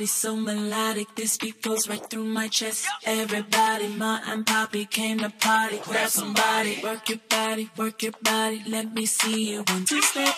body so melodic, this beat goes right through my chest. Everybody, ma and poppy came to party. Grab somebody, work your body, work your body. Let me see you one two step.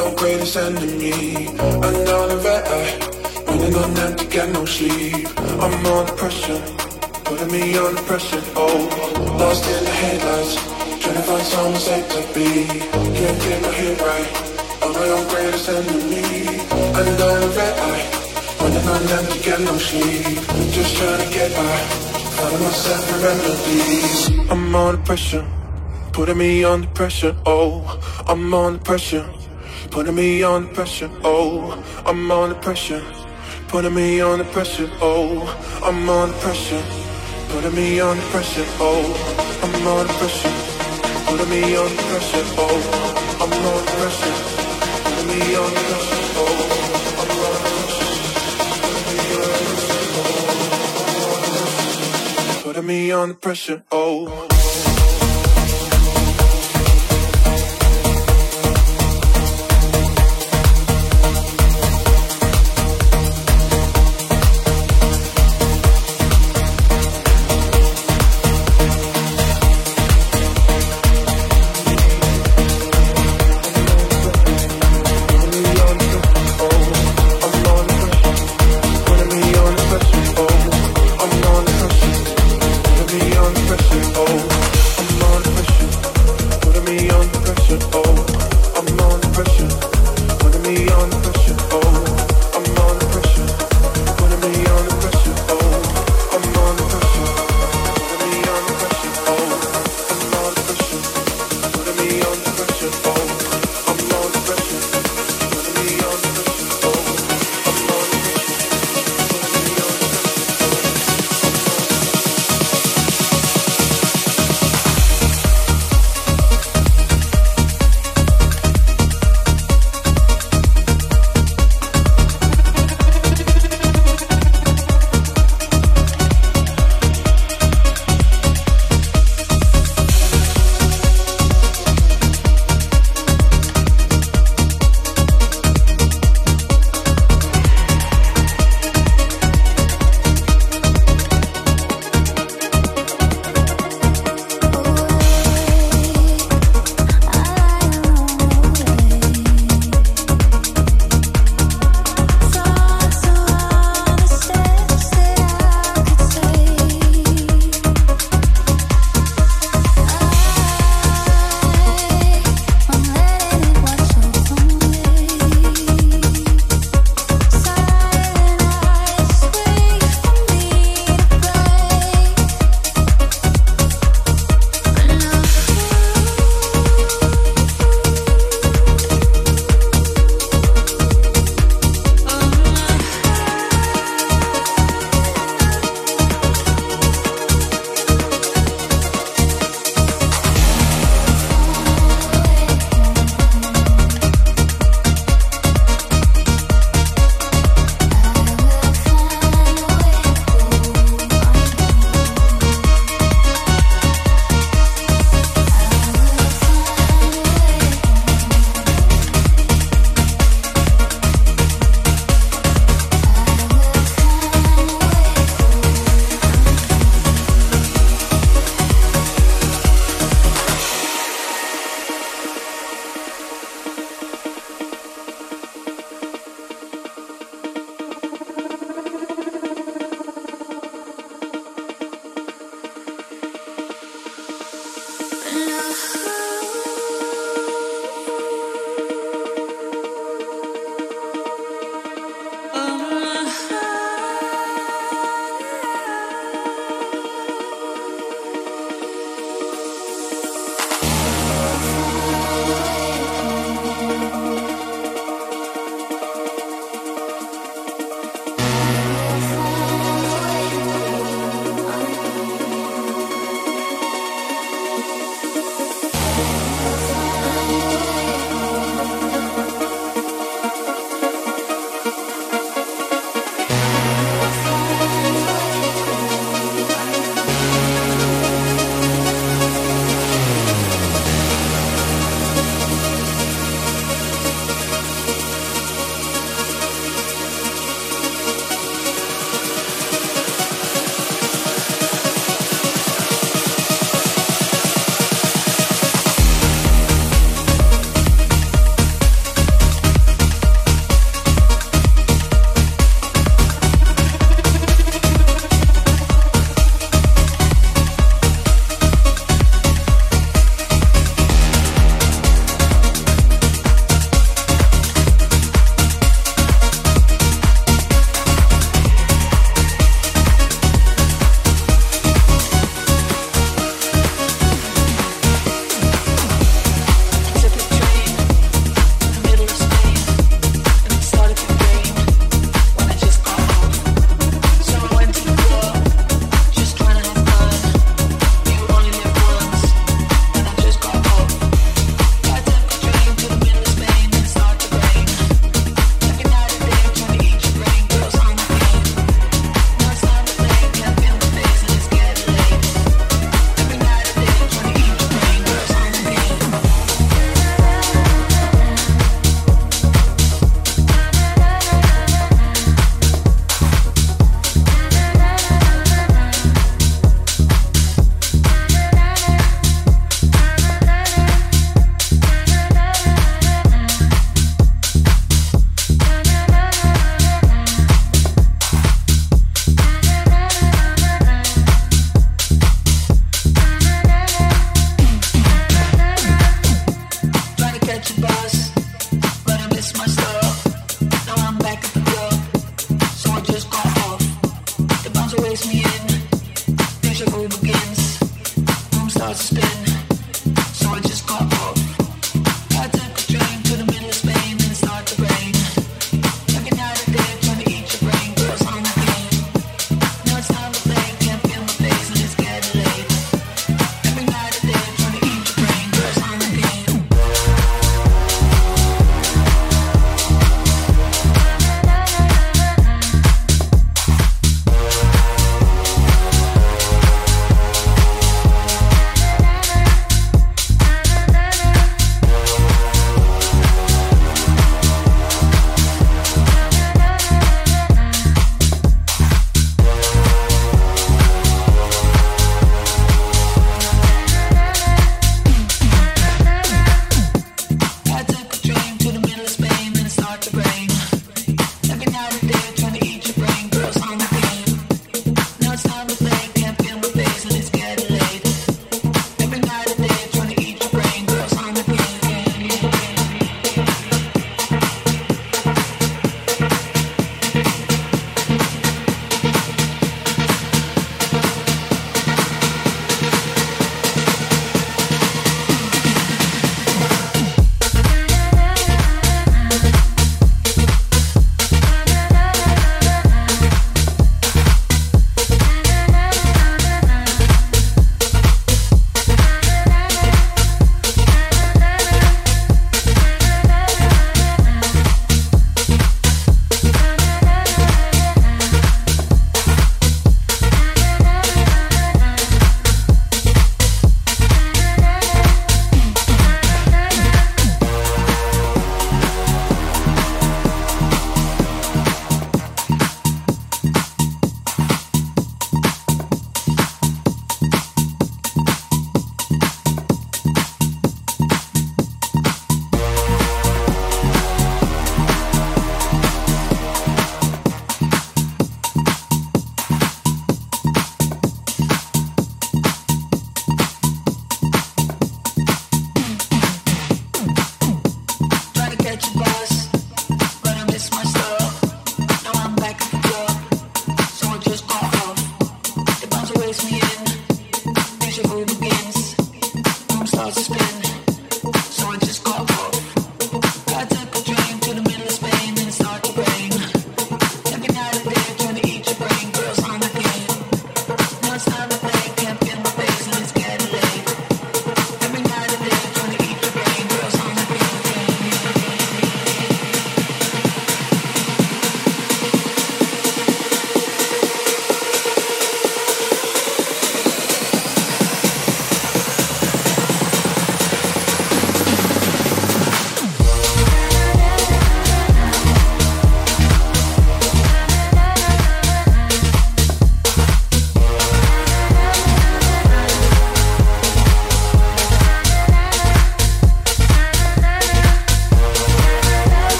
Own greatest enemy. Another red eye. Running on empty, got no sleep. I'm under pressure. Putting me under pressure. Oh, lost in the headlights. Trying to find somewhere safe to be. Can't get my head right. I'm my own greatest enemy. Another red eye. Running on empty, got no sleep. Just trying to get by. Finding myself in remedies. I'm under pressure. Putting me under pressure, oh, I'm under pressure. Putting me under pressure, oh, I'm under pressure. Putting me under pressure, oh, I'm under pressure. Putting me under pressure, oh, I'm under pressure. Putting me under pressure, oh, I'm under pressure. Putting me under pressure, oh, I'm under pressure. Putting me under pressure, oh.